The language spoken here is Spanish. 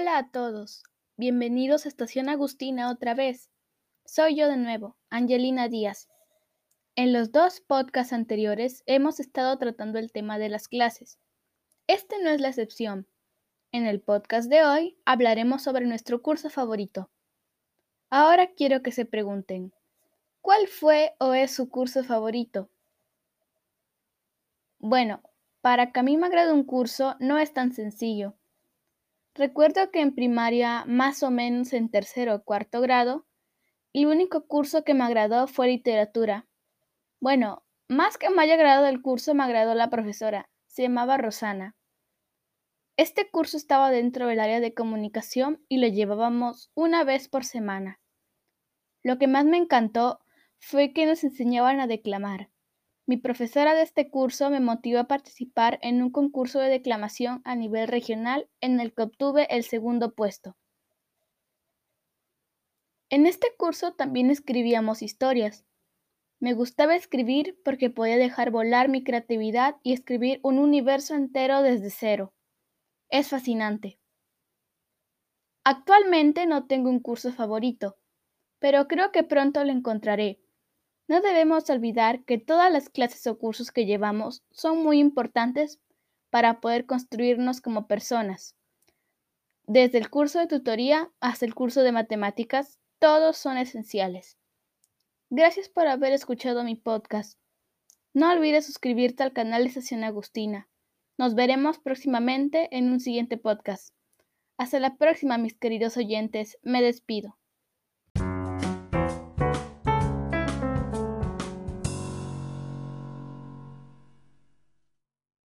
Hola a todos, bienvenidos a Estación Agustina otra vez. Soy yo de nuevo, Angelina Díaz. En los dos podcasts anteriores hemos estado tratando el tema de las clases. Este no es la excepción. En el podcast de hoy hablaremos sobre nuestro curso favorito. Ahora quiero que se pregunten, ¿cuál fue o es su curso favorito? Bueno, para que a mí me agrade un curso no es tan sencillo. Recuerdo que en primaria, más o menos en tercero o cuarto grado, el único curso que me agradó fue literatura. Bueno, más que me haya agradado el curso, me agradó la profesora. Se llamaba Rosana. Este curso estaba dentro del área de comunicación y lo llevábamos una vez por semana. Lo que más me encantó fue que nos enseñaban a declamar. Mi profesora de este curso me motivó a participar en un concurso de declamación a nivel regional en el que obtuve el segundo puesto. En este curso también escribíamos historias. Me gustaba escribir porque podía dejar volar mi creatividad y escribir un universo entero desde cero. Es fascinante. Actualmente no tengo un curso favorito, pero creo que pronto lo encontraré no debemos olvidar que todas las clases o cursos que llevamos son muy importantes para poder construirnos como personas. Desde el curso de tutoría hasta el curso de matemáticas, todos son esenciales. Gracias por haber escuchado mi podcast. No olvides suscribirte al canal de Estación Agustina. Nos veremos próximamente en un siguiente podcast. Hasta la próxima, mis queridos oyentes. Me despido.